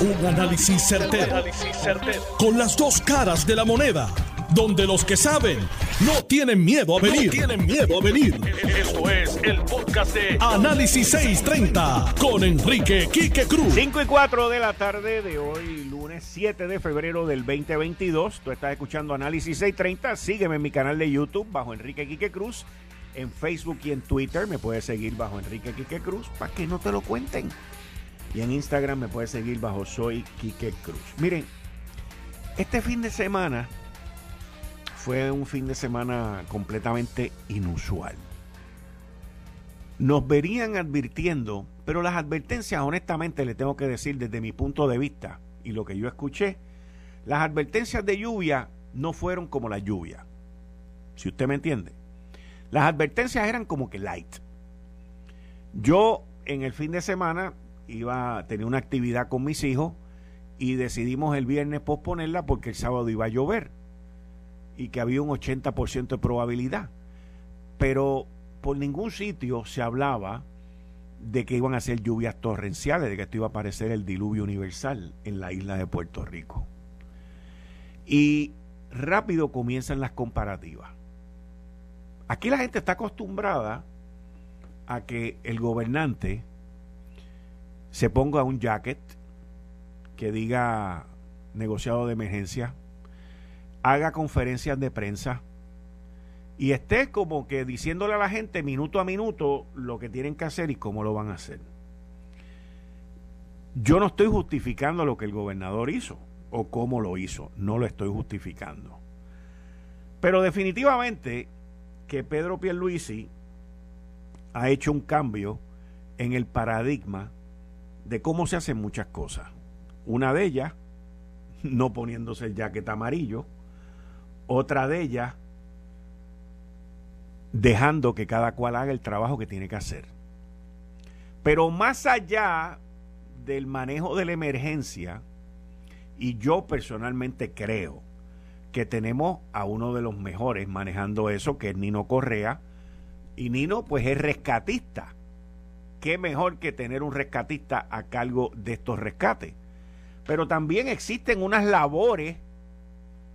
Un análisis certero, Con las dos caras de la moneda. Donde los que saben no tienen miedo a venir. tienen miedo a venir. Esto es el podcast de Análisis 630 con Enrique Quique Cruz. 5 y 4 de la tarde de hoy, lunes 7 de febrero del 2022. Tú estás escuchando Análisis 630. Sígueme en mi canal de YouTube bajo Enrique Quique Cruz. En Facebook y en Twitter me puedes seguir bajo Enrique Quique Cruz para que no te lo cuenten. Y en Instagram me puedes seguir bajo Soy Quique Cruz. Miren, este fin de semana fue un fin de semana completamente inusual. Nos verían advirtiendo, pero las advertencias, honestamente, le tengo que decir desde mi punto de vista y lo que yo escuché, las advertencias de lluvia no fueron como la lluvia. Si usted me entiende. Las advertencias eran como que light. Yo en el fin de semana iba a tener una actividad con mis hijos y decidimos el viernes posponerla porque el sábado iba a llover y que había un 80% de probabilidad. Pero por ningún sitio se hablaba de que iban a ser lluvias torrenciales, de que esto iba a aparecer el diluvio universal en la isla de Puerto Rico. Y rápido comienzan las comparativas. Aquí la gente está acostumbrada a que el gobernante se ponga un jacket que diga negociado de emergencia, haga conferencias de prensa y esté como que diciéndole a la gente minuto a minuto lo que tienen que hacer y cómo lo van a hacer. Yo no estoy justificando lo que el gobernador hizo o cómo lo hizo, no lo estoy justificando. Pero definitivamente que Pedro Pierluisi ha hecho un cambio en el paradigma de cómo se hacen muchas cosas. Una de ellas, no poniéndose el jacket amarillo. Otra de ellas, dejando que cada cual haga el trabajo que tiene que hacer. Pero más allá del manejo de la emergencia, y yo personalmente creo que tenemos a uno de los mejores manejando eso, que es Nino Correa, y Nino pues es rescatista qué mejor que tener un rescatista a cargo de estos rescates. Pero también existen unas labores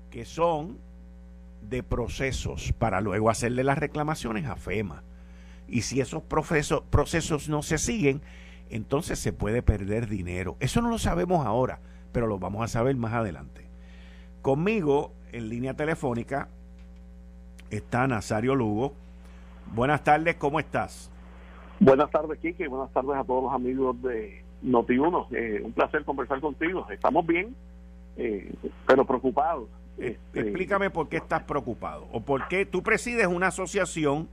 que son de procesos para luego hacerle las reclamaciones a FEMA. Y si esos procesos, procesos no se siguen, entonces se puede perder dinero. Eso no lo sabemos ahora, pero lo vamos a saber más adelante. Conmigo, en línea telefónica, está Nazario Lugo. Buenas tardes, ¿cómo estás? Buenas tardes, Kike. Buenas tardes a todos los amigos de Noti1. Eh, un placer conversar contigo. Estamos bien, eh, pero preocupados. Este, explícame por qué estás preocupado o por qué tú presides una asociación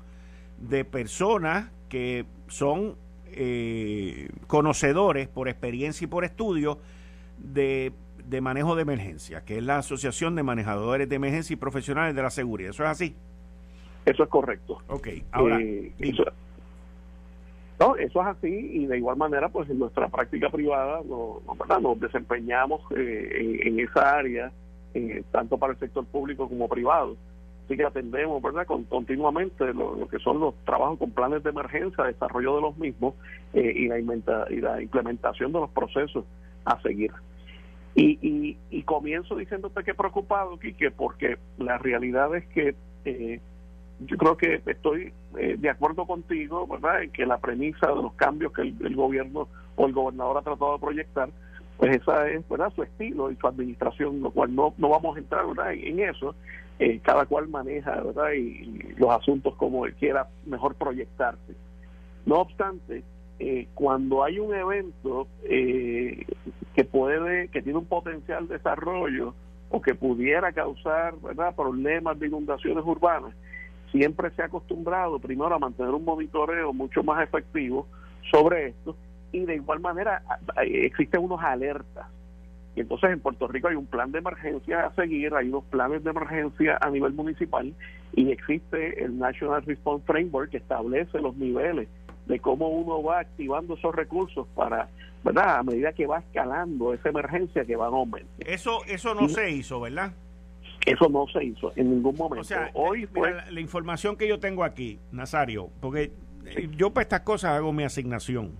de personas que son eh, conocedores por experiencia y por estudio de, de, manejo de emergencia, que es la Asociación de Manejadores de Emergencia y Profesionales de la Seguridad. ¿Eso es así? Eso es correcto. Ok, ahora... No, eso es así y de igual manera, pues en nuestra práctica privada nos desempeñamos eh, en, esa área, eh, tanto para el sector público como privado. Así que atendemos, ¿verdad?, con, continuamente lo, que son los trabajos con planes de emergencia, desarrollo de los mismos eh, y, la y la implementación de los procesos a seguir. Y, y, y comienzo diciéndote que preocupado, Quique, porque la realidad es que yo creo que estoy eh, de acuerdo contigo, ¿verdad?, en que la premisa de los cambios que el, gobierno o el gobernador ha tratado de proyectar, pues esa es, ¿verdad?, su estilo y su administración, lo cual no, no vamos a entrar, ¿verdad?, en, eso. Eh, cada cual maneja, ¿verdad?, y, los asuntos como quiera mejor proyectarse. No obstante, eh, cuando hay un evento que puede, que tiene un potencial desarrollo o que pudiera causar, ¿verdad?, problemas de inundaciones urbanas, siempre se ha acostumbrado primero a mantener un monitoreo mucho más efectivo sobre esto y de igual manera existen unos alertas. Y entonces en Puerto Rico hay un plan de emergencia a seguir, hay unos planes de emergencia a nivel municipal y existe el National Response Framework que establece los niveles de cómo uno va activando esos recursos para, ¿verdad? A medida que va escalando esa emergencia que va a aumentar. Eso, eso no se hizo, ¿verdad? Eso no se hizo en ningún momento. O sea, Hoy fue... la, información que yo tengo aquí, Nazario, porque yo para estas cosas hago mi asignación.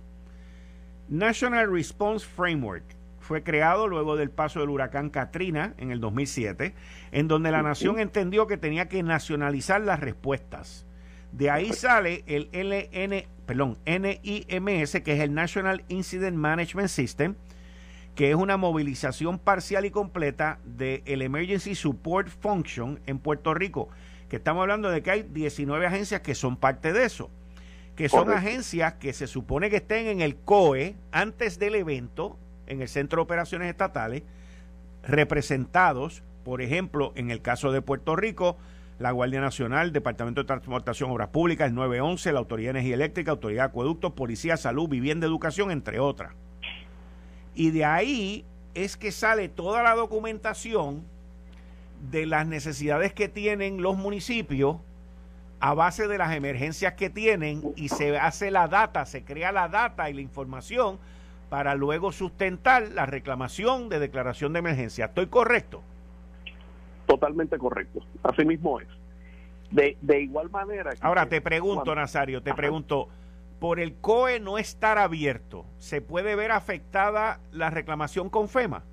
National Response Framework fue creado luego del paso del huracán Katrina en el 2007, en donde la nación entendió que tenía que nacionalizar las respuestas. De ahí sale el LN, perdón, NIMS, que es el National Incident Management System, que es una movilización parcial y completa del Emergency Support Function en Puerto Rico, que estamos hablando de que hay 19 agencias que son parte de eso, que son agencias que se supone que estén en el COE antes del evento, en el Centro de Operaciones Estatales, representados, por ejemplo, en el caso de Puerto Rico, la Guardia Nacional, Departamento de Transportación, Obras Públicas, el 911, la Autoridad de Energía Eléctrica, Autoridad de Acueductos, Policía, Salud, Vivienda, Educación, entre otras. Y de ahí es que sale toda la documentación de las necesidades que tienen los municipios a base de las emergencias que tienen y se hace la data, se crea la data y la información para luego sustentar la reclamación de declaración de emergencia. ¿Estoy correcto? Totalmente correcto. Así mismo es. De, de igual manera. Ahora te pregunto, Nazario, te pregunto, por el COE no estar abierto, ¿se puede ver afectada la reclamación con FEMA?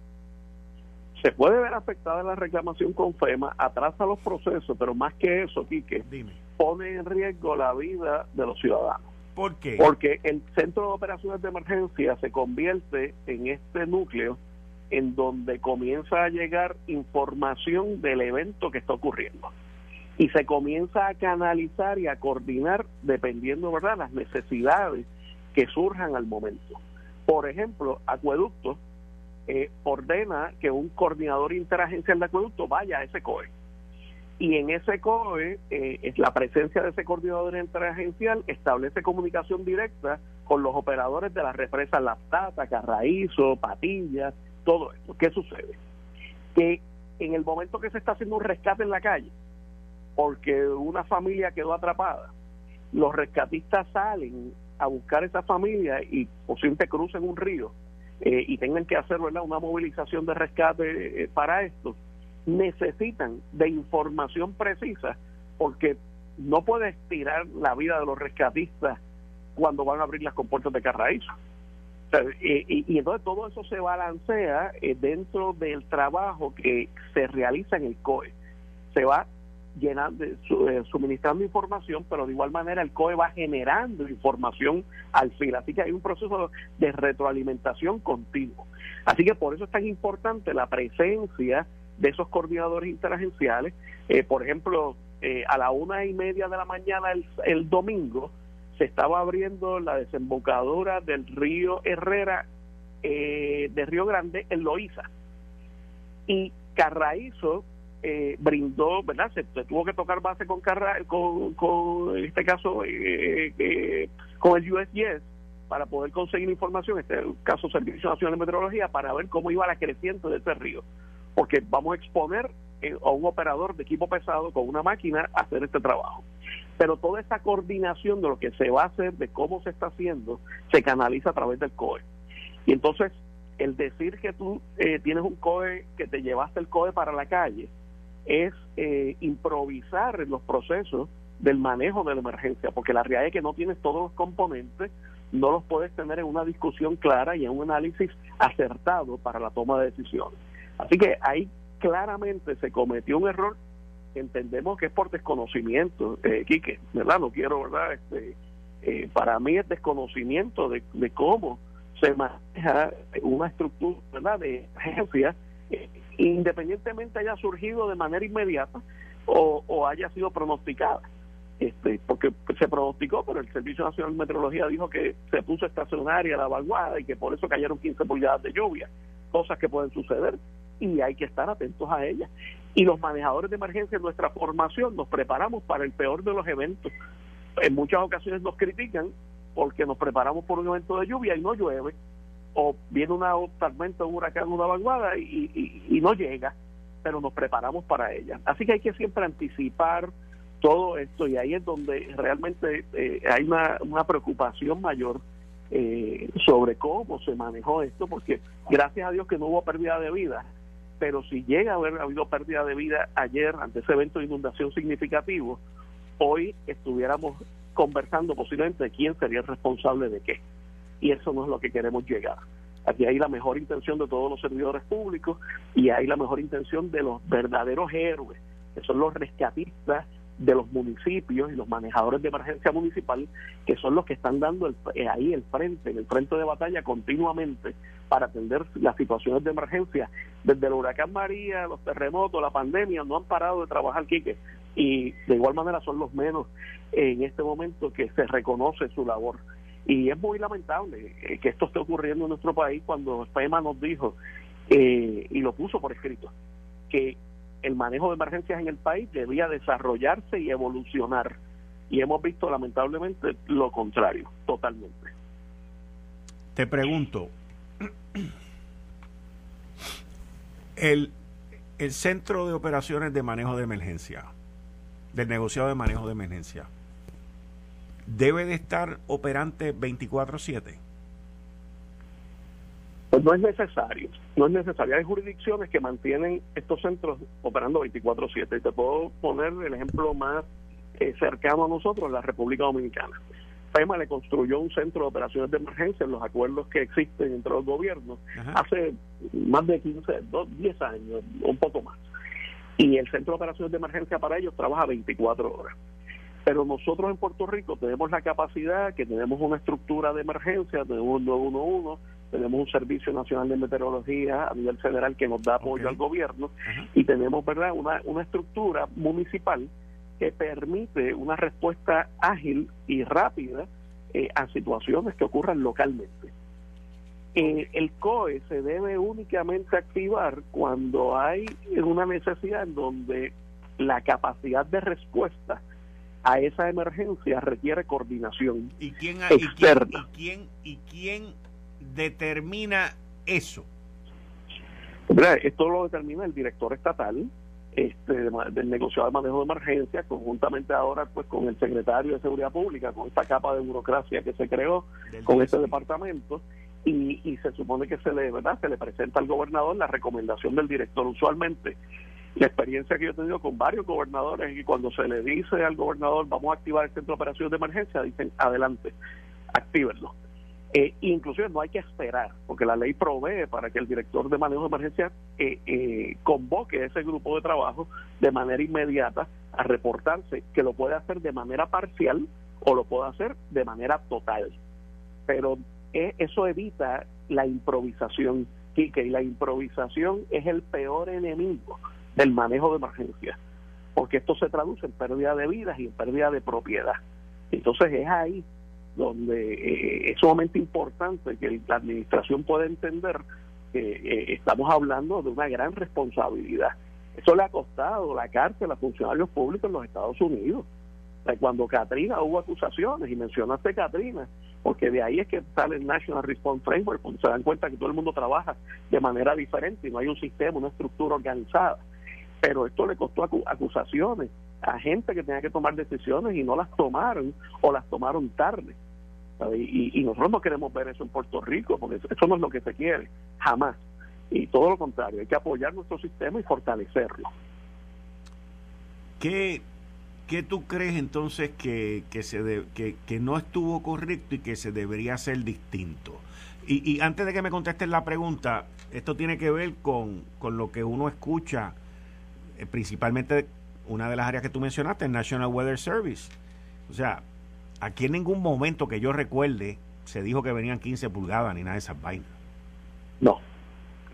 Se puede ver afectada la reclamación con FEMA, atrasa los procesos, pero más que eso, Quique, Dime. pone en riesgo la vida de los ciudadanos. ¿Por qué? Porque el centro de operaciones de emergencia se convierte en este núcleo en donde comienza a llegar información del evento que está ocurriendo y se comienza a canalizar y a coordinar dependiendo, ¿verdad?, las necesidades que surjan al momento. Por ejemplo, Acueducto eh, ordena que un coordinador interagencial de acueducto vaya a ese COE. Y en ese COE, eh, es la presencia de ese coordinador interagencial establece comunicación directa con los operadores de las represas La Plata, Carraízo, Patillas, todo esto. ¿Qué sucede? Que en el momento que se está haciendo un rescate en la calle, porque una familia quedó atrapada. Los rescatistas salen a buscar esa familia y posiblemente crucen un río eh, y tengan que hacer una movilización de rescate eh, para esto. Necesitan de información precisa porque no puedes tirar la vida de los rescatistas cuando van a abrir las compuertas de Carraízo. y, entonces todo eso se balancea eh, dentro del trabajo que se realiza en el COE. Se va llenando, eh, suministrando información, pero de igual manera el COE va generando información al fin. Así que hay un proceso de retroalimentación continuo. Así que por eso es tan importante la presencia de esos coordinadores interagenciales. Eh, por ejemplo, eh, a la una y media de la mañana el, domingo se estaba abriendo la desembocadura del río Herrera de Río Grande en Loíza. Y Carraízo eh, brindó, ¿verdad? Se, tuvo que tocar base con, con, con en este caso, eh, eh, con el USGS para poder conseguir información, este caso Servicio Nacional de Meteorología, para ver cómo iba la creciente de este río. Porque vamos a exponer a un operador de equipo pesado con una máquina a hacer este trabajo. Pero toda esa coordinación de lo que se va a hacer, de cómo se está haciendo, se canaliza a través del COE. Y entonces, el decir que tú tienes un COE, que te llevaste el COE para la calle, es eh, improvisar los procesos del manejo de la emergencia, porque la realidad es que no tienes todos los componentes, no los puedes tener en una discusión clara y en un análisis acertado para la toma de decisiones. Así que ahí claramente se cometió un error entendemos que es por desconocimiento, eh, Quique, ¿verdad? No quiero, ¿verdad? Este, eh, para mí es desconocimiento de, de cómo se maneja una estructura, ¿verdad? De agencia independientemente haya surgido de manera inmediata o, haya sido pronosticada. Este, porque se pronosticó, pero el Servicio Nacional de Meteorología dijo que se puso estacionaria la vaguada y que por eso cayeron 15 pulgadas de lluvia, cosas que pueden suceder y hay que estar atentos a ellas. Y los manejadores de emergencia en nuestra formación nos preparamos para el peor de los eventos. En muchas ocasiones nos critican porque nos preparamos por un evento de lluvia y no llueve o viene una tormenta, un huracán, una vaguada y, no llega, pero nos preparamos para ella. Así que hay que siempre anticipar todo esto y ahí es donde realmente eh, hay una, preocupación mayor eh, sobre cómo se manejó esto, porque gracias a Dios que no hubo pérdida de vida, pero si llega a haber habido pérdida de vida ayer ante ese evento de inundación significativo, hoy estuviéramos conversando posiblemente quién sería el responsable de qué y eso no es lo que queremos llegar. Aquí hay la mejor intención de todos los servidores públicos y hay la mejor intención de los verdaderos héroes, que son los rescatistas de los municipios y los manejadores de emergencia municipal, que son los que están dando el, eh, ahí el frente, en el frente de batalla continuamente para atender las situaciones de emergencia. Desde el huracán María, los terremotos, la pandemia, no han parado de trabajar, Quique, y de igual manera son los menos en este momento que se reconoce su labor. Y es muy lamentable eh, que esto esté ocurriendo en nuestro país cuando FEMA nos dijo, eh, y lo puso por escrito, que el manejo de emergencias en el país debía desarrollarse y evolucionar. Y hemos visto lamentablemente lo contrario, totalmente. Te pregunto, el, el Centro de Operaciones de Manejo de Emergencia, del negociado de manejo de emergencia, debe de estar operante 24/7. Pues no es necesario, no es necesario. Hay jurisdicciones que mantienen estos centros operando 24/7. Y te puedo poner el ejemplo más eh, cercano a nosotros, la República Dominicana. FEMA le construyó un centro de operaciones de emergencia en los acuerdos que existen entre los gobiernos hace más de 15, 10 años, un poco más. Y el centro de operaciones de emergencia para ellos trabaja 24 horas. Pero nosotros en Puerto Rico tenemos la capacidad, que tenemos una estructura de emergencia, tenemos un 911, tenemos un Servicio Nacional de Meteorología a nivel federal que nos da apoyo al gobierno y tenemos verdad una, una estructura municipal que permite una respuesta ágil y rápida eh, a situaciones que ocurran localmente. Eh, el COE se debe únicamente activar cuando hay una necesidad en donde la capacidad de respuesta a esa emergencia requiere coordinación ¿Y quién, externa. ¿y quién, y quién, determina eso? Esto lo determina el director estatal este, del negociado de manejo de emergencia, conjuntamente ahora pues con el secretario de Seguridad Pública, con esta capa de burocracia que se creó con este departamento, y, y se supone que se le, ¿verdad? se le presenta al gobernador la recomendación del director. Usualmente la experiencia que yo he tenido con varios gobernadores y cuando se le dice al gobernador vamos a activar el centro de operaciones de emergencia, dicen adelante, actívenlo. Eh, inclusive no hay que esperar, porque la ley provee para que el director de manejo de emergencia eh, eh, convoque ese grupo de trabajo de manera inmediata a reportarse, que lo puede hacer de manera parcial o lo puede hacer de manera total. Pero eh, eso evita la improvisación, Quique, y la improvisación es el peor enemigo del manejo de emergencia, porque esto se traduce en pérdida de vidas y en pérdida de propiedad. Entonces es ahí donde eh, es sumamente importante que la administración pueda entender que eh, estamos hablando de una gran responsabilidad. Eso le ha costado la cárcel a funcionarios públicos en los Estados Unidos. cuando Katrina hubo acusaciones, y mencionaste Katrina, porque de ahí es que sale el National Response Framework, porque se dan cuenta que todo el mundo trabaja de manera diferente y no hay un sistema, una estructura organizada pero esto le costó acusaciones a gente que tenía que tomar decisiones y no las tomaron o las tomaron tarde. Y, nosotros no queremos ver eso en Puerto Rico, porque eso no es lo que se quiere, jamás. Y todo lo contrario, hay que apoyar nuestro sistema y fortalecerlo. ¿Qué, qué tú crees entonces que, que, se que, que no estuvo correcto y que se debería hacer distinto? Y, y antes de que me contestes la pregunta, esto tiene que ver con, con lo que uno escucha principalmente una de las áreas que tú mencionaste, el National Weather Service. O sea, aquí en ningún momento que yo recuerde se dijo que venían 15 pulgadas ni nada de esas vainas. No,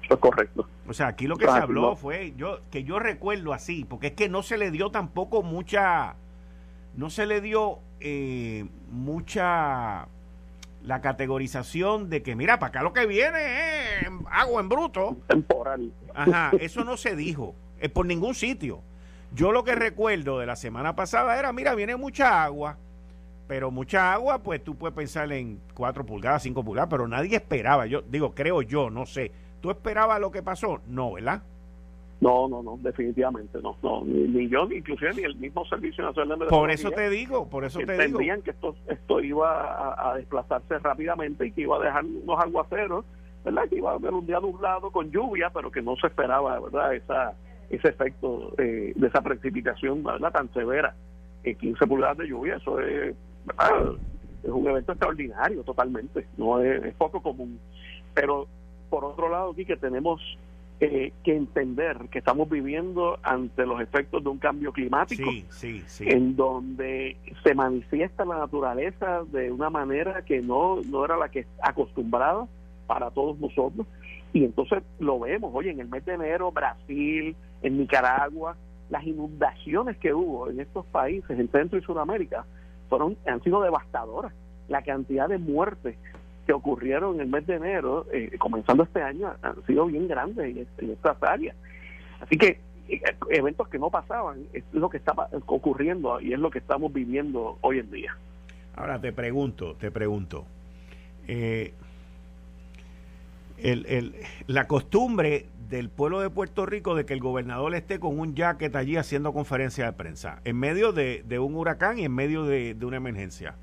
eso es correcto. O sea, aquí lo que se habló fue, yo que yo recuerdo así, porque es que no se le dio tampoco mucha, no se le dio eh, mucha la categorización de que mira, para acá lo que viene es agua en bruto. Temporal. Ajá, eso no se dijo. Eh, por ningún sitio. Yo lo que recuerdo de la semana pasada era, mira, viene mucha agua, pero mucha agua, pues tú puedes pensar en 4 pulgadas, 5 pulgadas, pero nadie esperaba, yo digo, creo yo, no sé. ¿Tú esperabas lo que pasó? No, ¿verdad? No, no, no, definitivamente no. no ni, yo, ni inclusive ni el mismo Servicio Nacional de Por eso te digo, por eso te digo. Entendían que esto, esto iba a, desplazarse rápidamente y que iba a dejar unos aguaceros, ¿verdad? Que iba a haber un día nublado con lluvia, pero que no se esperaba, ¿verdad? Esa ese efecto eh, de esa precipitación tan severa. Eh, 15 pulgadas de lluvia, eso es, es un evento extraordinario totalmente, no es, poco común. Pero por otro lado, aquí que tenemos eh, que entender que estamos viviendo ante los efectos de un cambio climático, en donde se manifiesta la naturaleza de una manera que no, no era la que acostumbrada para todos nosotros. Y entonces lo vemos, oye, en el mes de enero, Brasil, en Nicaragua, las inundaciones que hubo en estos países, en Centro y Sudamérica, fueron, han sido devastadoras. La cantidad de muertes que ocurrieron en el mes de enero, eh, comenzando este año, han sido bien grandes en, estas áreas. Así que eh, eventos que no pasaban es lo que está ocurriendo y es lo que estamos viviendo hoy en día. Ahora te pregunto, te pregunto, eh, el, el, la costumbre del pueblo de Puerto Rico de que el gobernador esté con un jacket allí haciendo conferencia de prensa, en medio de, un huracán y en medio de, de una emergencia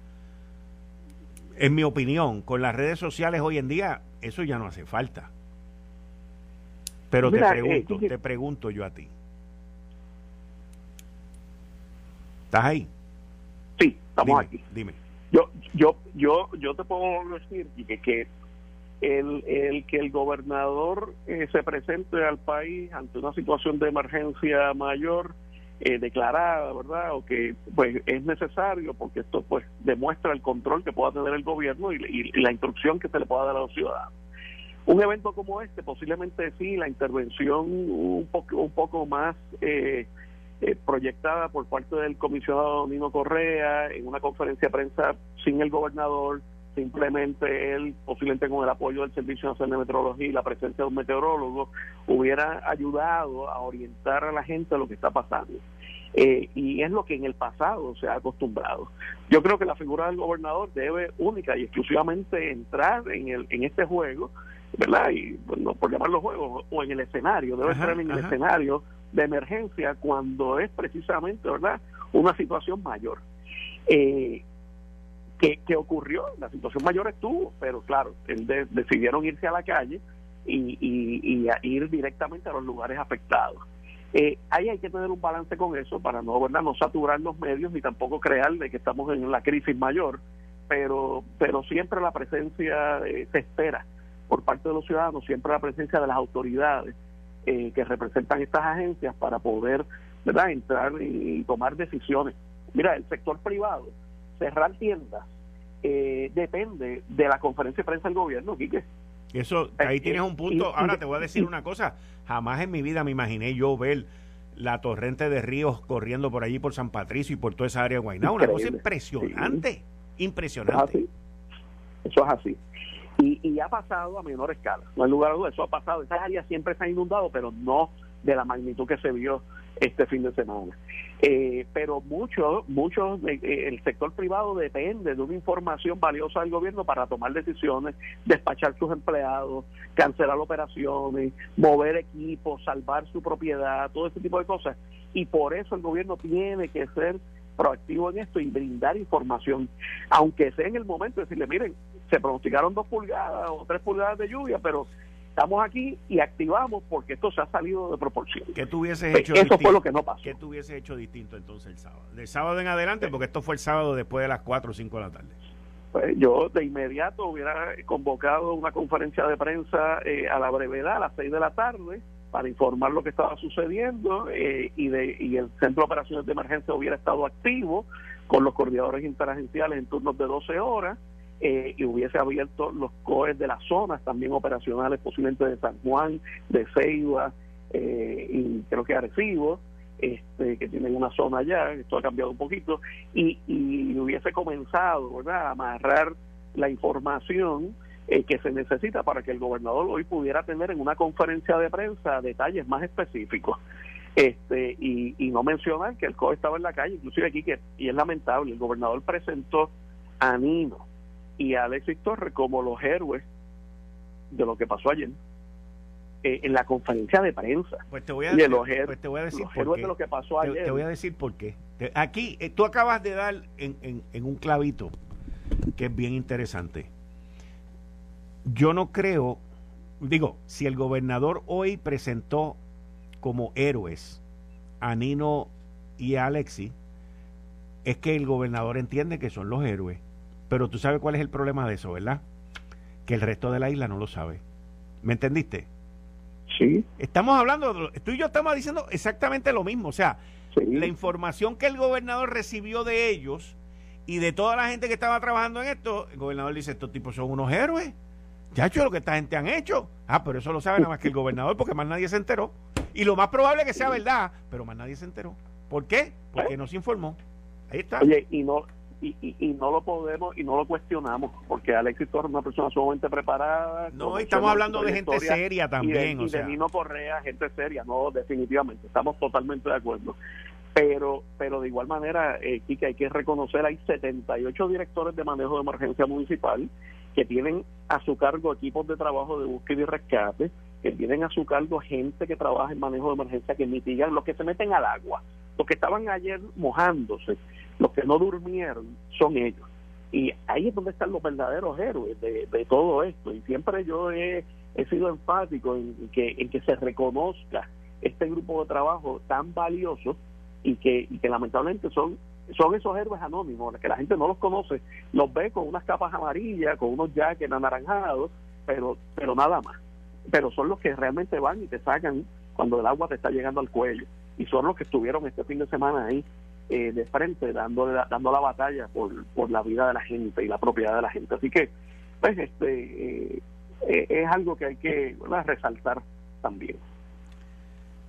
en mi opinión, con las redes sociales hoy en día, eso ya no hace falta. Pero te pregunto, eh, te pregunto yo a ti. ¿Estás ahí? Sí, estamos aquí. Dime. Yo, yo, yo, yo te puedo decir que, que el, el que el gobernador eh, se presente al país ante una situación de emergencia mayor eh, declarada, ¿verdad? O que pues es necesario porque esto pues demuestra el control que pueda tener el gobierno y, la instrucción que se le pueda dar a los ciudadanos. Un evento como este, posiblemente sí, la intervención un poco, un poco más eh, eh, proyectada por parte del comisionado Nino Correa en una conferencia de prensa sin el gobernador, simplemente él, posiblemente con el apoyo del Servicio Nacional de Meteorología y la presencia de un meteorólogo, hubiera ayudado a orientar a la gente a lo que está pasando. Eh, y es lo que en el pasado se ha acostumbrado. Yo creo que la figura del gobernador debe única y exclusivamente entrar en, el, en este juego, ¿verdad? Y bueno, por llamarlo juego, o en el escenario, debe entrar en el escenario de emergencia cuando es precisamente, ¿verdad?, una situación mayor. Eh, ¿Qué, ocurrió? La situación mayor estuvo, pero claro, decidieron irse a la calle y, y, ir directamente a los lugares afectados. Eh, ahí hay que tener un balance con eso para no, ¿verdad? no saturar los medios ni tampoco crear de que estamos en la crisis mayor, pero, pero siempre la presencia eh, se espera por parte de los ciudadanos, siempre la presencia de las autoridades eh, que representan estas agencias para poder ¿verdad? entrar y tomar decisiones. Mira, el sector privado cerrar tiendas eh, depende de la conferencia de prensa del gobierno, Quique. Eso, ahí tienes un punto. Ahora te voy a decir una cosa. Jamás en mi vida me imaginé yo ver la torrente de ríos corriendo por allí por San Patricio y por toda esa área de Guaynabo. Una cosa impresionante. Impresionante. Eso es así. Y, y, ha pasado a menor escala. No hay lugar a duda. Eso ha pasado. Esas áreas siempre se han inundado, pero no de la magnitud que se vio este fin de semana. Eh, pero mucho, mucho, eh, eh, el sector privado depende de una información valiosa del gobierno para tomar decisiones, despachar sus empleados, cancelar operaciones, mover equipos, salvar su propiedad, todo ese tipo de cosas. Y por eso el gobierno tiene que ser proactivo en esto y brindar información, aunque sea en el momento de decirle, miren, se pronosticaron dos pulgadas o tres pulgadas de lluvia, pero estamos aquí y activamos porque esto se ha salido de proporción. ¿Qué tuviese pues, hecho Eso fue lo que no pasó. ¿Qué tuviese hecho distinto entonces el sábado? De sábado en adelante, porque esto fue el sábado después de las 4 o 5 de la tarde. Pues yo de inmediato hubiera convocado una conferencia de prensa eh, a la brevedad, a las 6 de la tarde, para informar lo que estaba sucediendo eh, y, de, y el Centro de Operaciones de Emergencia hubiera estado activo con los coordinadores interagenciales en turnos de 12 horas eh, y hubiese abierto los COEs de las zonas también operacionales, posiblemente de San Juan, de Ceiba eh, y creo que Arecibo, este, que tienen una zona allá, esto ha cambiado un poquito, y, y hubiese comenzado ¿verdad? a amarrar la información eh, que se necesita para que el gobernador hoy pudiera tener en una conferencia de prensa detalles más específicos. Este, y, y no mencionar que el COE estaba en la calle, inclusive aquí, que, y es lamentable, el gobernador presentó a Nino, y a Alexis Torres como los héroes de lo que pasó ayer eh, en la conferencia de prensa. Pues te voy a, decir, pues te voy a decir de lo que pasó ayer. Te, voy a decir por qué. Aquí eh, tú acabas de dar en, en, un clavito que es bien interesante. Yo no creo, digo, si el gobernador hoy presentó como héroes a Nino y a Alexis, es que el gobernador entiende que son los héroes pero tú sabes cuál es el problema de eso, ¿verdad? Que el resto de la isla no lo sabe. ¿Me entendiste? Sí. Estamos hablando, tú y yo estamos diciendo exactamente lo mismo. O sea, la información que el gobernador recibió de ellos y de toda la gente que estaba trabajando en esto, el gobernador dice, estos tipos son unos héroes. Ya hecho lo que esta gente han hecho. Ah, pero eso lo sabe nada más que el gobernador porque más nadie se enteró. Y lo más probable es que sea verdad, pero más nadie se enteró. ¿Por qué? Porque no se informó. Ahí está. Oye, y no, y, y, no lo podemos y no lo cuestionamos porque Alexis Torres es una persona sumamente preparada. No, estamos hablando de gente seria también. Y de, o Nino Correa, gente seria, no, definitivamente, estamos totalmente de acuerdo. Pero, pero de igual manera, eh, Kike, hay que reconocer, hay 78 directores de manejo de emergencia municipal que tienen a su cargo equipos de trabajo de búsqueda y rescate, que tienen a su cargo gente que trabaja en manejo de emergencia, que mitigan los que se meten al agua, los que estaban ayer mojándose, los que no durmieron, son ellos. Y ahí es donde están los verdaderos héroes de, todo esto. Y siempre yo he, sido enfático en que, en que se reconozca este grupo de trabajo tan valioso y que, y que lamentablemente son son esos héroes anónimos, que la gente no los conoce, los ve con unas capas amarillas, con unos jackets anaranjados, pero, pero nada más. Pero son los que realmente van y te sacan cuando el agua te está llegando al cuello. Y son los que estuvieron este fin de semana ahí eh, de frente, dando, dando la batalla por, por la vida de la gente y la propiedad de la gente. Así que, pues, este eh, eh, es algo que hay que resaltar también.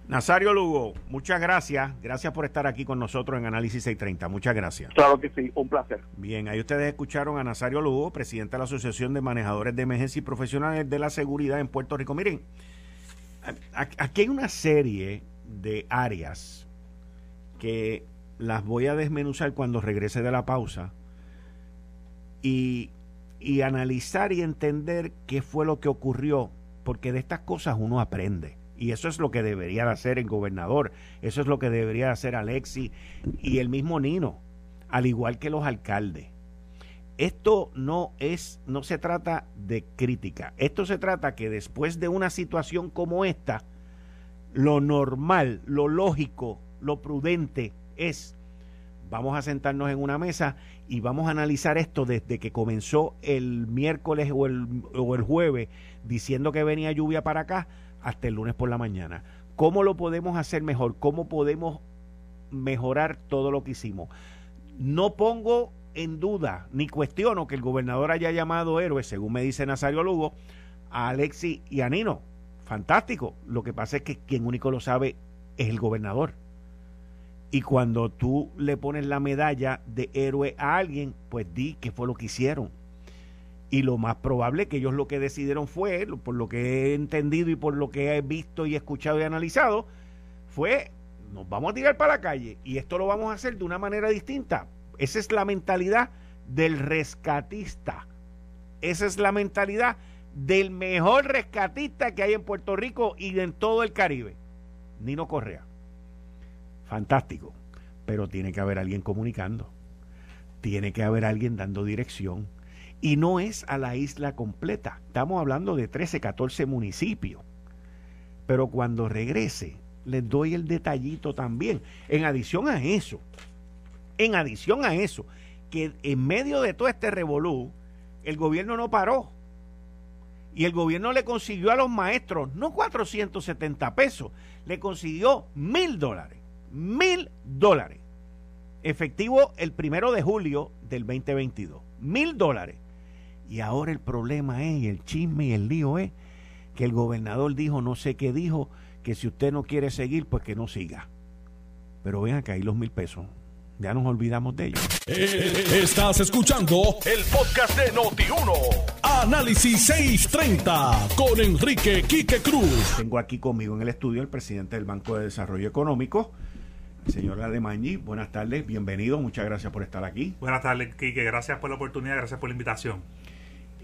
Nazario Lugo, muchas gracias. Gracias por estar aquí con nosotros en Análisis 630. Muchas gracias. Claro que sí, un placer. Bien, ahí ustedes escucharon a Nazario Lugo, presidente de la Asociación de Manejadores de Emergencia y Profesionales de la Seguridad en Puerto Rico. Miren, aquí hay una serie de áreas que las voy a desmenuzar cuando regrese de la pausa y, y analizar y entender qué fue lo que ocurrió, porque de estas cosas uno aprende. Y eso es lo que debería hacer el gobernador, eso es lo que debería hacer Alexi y el mismo Nino, al igual que los alcaldes. Esto no es, no se trata de crítica, esto se trata que después de una situación como esta, lo normal, lo lógico, lo prudente es, vamos a sentarnos en una mesa y vamos a analizar esto desde que comenzó el miércoles o el, o el jueves diciendo que venía lluvia para acá hasta el lunes por la mañana. ¿Cómo lo podemos hacer mejor? ¿Cómo podemos mejorar todo lo que hicimos? No pongo en duda ni cuestiono que el gobernador haya llamado héroe, según me dice Nazario Lugo, a Alexi y a Nino. Fantástico. Lo que pasa es que quien único lo sabe es el gobernador. Y cuando tú le pones la medalla de héroe a alguien, pues di que fue lo que hicieron y lo más probable que ellos lo que decidieron fue, por lo que he entendido y por lo que he visto y escuchado y analizado, fue nos vamos a tirar para la calle y esto lo vamos a hacer de una manera distinta. Esa es la mentalidad del rescatista. Esa es la mentalidad del mejor rescatista que hay en Puerto Rico y en todo el Caribe. Nino Correa. Fantástico. Pero tiene que haber alguien comunicando. Tiene que haber alguien dando dirección y no es a la isla completa. Estamos hablando de 13, 14 municipios. Pero cuando regrese, les doy el detallito también. En adición a eso, en adición a eso, que en medio de todo este revolú, el gobierno no paró. Y el gobierno le consiguió a los maestros no 470 pesos, le consiguió mil dólares. Mil dólares. Efectivo el primero de julio del 2022. Mil dólares. Y ahora el problema es, y el chisme y el lío es, que el gobernador dijo, no sé qué dijo, que si usted no quiere seguir, pues que no siga. Pero ven acá, hay los mil pesos. Ya nos olvidamos de ellos. Eh, estás escuchando el podcast de Noti1. Análisis 630 con Enrique Quique Cruz. Tengo aquí conmigo en el estudio el presidente del Banco de Desarrollo Económico, señor Ademañi. Buenas tardes, bienvenido, muchas gracias por estar aquí. Buenas tardes, Quique, gracias por la oportunidad, gracias por la invitación